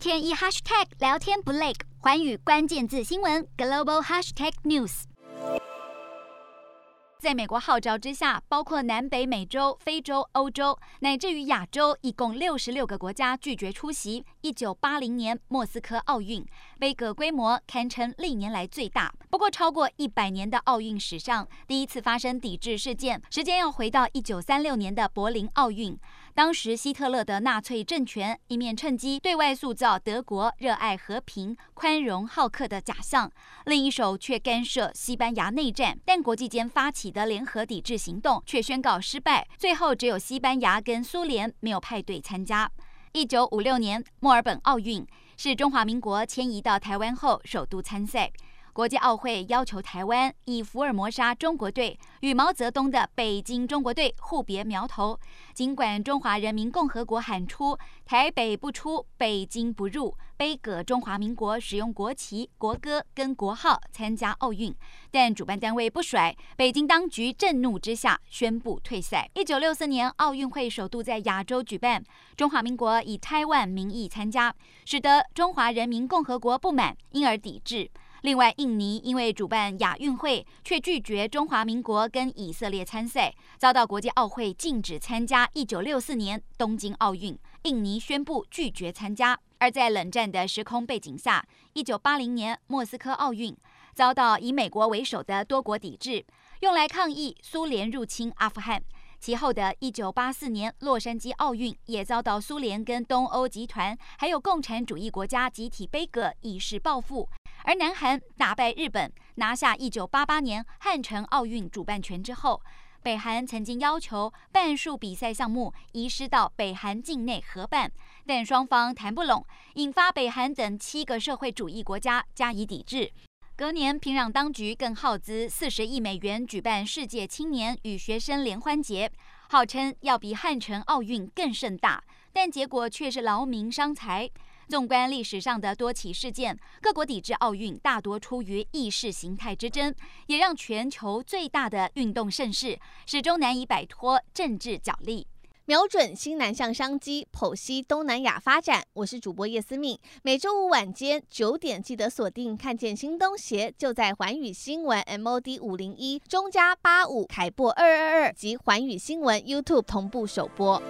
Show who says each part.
Speaker 1: 天一 hashtag 聊天不累，寰宇关键字新闻 global hashtag news。在美国号召之下，包括南北美洲、非洲、欧洲，乃至于亚洲，一共六十六个国家拒绝出席一九八零年莫斯科奥运，杯葛规模堪称历年来最大。不过，超过一百年的奥运史上，第一次发生抵制事件，时间要回到一九三六年的柏林奥运。当时希特勒的纳粹政权一面趁机对外塑造德国热爱和平、宽容好客的假象，另一手却干涉西班牙内战。但国际间发起的联合抵制行动却宣告失败，最后只有西班牙跟苏联没有派队参加。一九五六年墨尔本奥运是中华民国迁移到台湾后首度参赛。国际奥会要求台湾以福尔摩沙中国队与毛泽东的北京中国队互别苗头。尽管中华人民共和国喊出“台北不出，北京不入”，杯葛中华民国使用国旗、国歌跟国号参加奥运，但主办单位不甩，北京当局震怒之下宣布退赛。一九六四年奥运会首度在亚洲举办，中华民国以台湾名义参加，使得中华人民共和国不满，因而抵制。另外，印尼因为主办亚运会，却拒绝中华民国跟以色列参赛，遭到国际奥会禁止参加1964年东京奥运。印尼宣布拒绝参加。而在冷战的时空背景下，1980年莫斯科奥运遭到以美国为首的多国抵制，用来抗议苏联入侵阿富汗。其后的1984年洛杉矶奥运也遭到苏联跟东欧集团还有共产主义国家集体杯葛，以示报复。而南韩打败日本，拿下1988年汉城奥运主办权之后，北韩曾经要求半数比赛项目移师到北韩境内合办，但双方谈不拢，引发北韩等七个社会主义国家加以抵制。隔年，平壤当局更耗资四十亿美元举办世界青年与学生联欢节，号称要比汉城奥运更盛大，但结果却是劳民伤财。纵观历史上的多起事件，各国抵制奥运大多出于意识形态之争，也让全球最大的运动盛事始终难以摆脱政治角力。
Speaker 2: 瞄准新南向商机，剖析东南亚发展。我是主播叶思敏，每周五晚间九点记得锁定，看见新东协就在环宇新闻 MOD 五零一中加八五凯擘二二二及环宇新闻 YouTube 同步首播。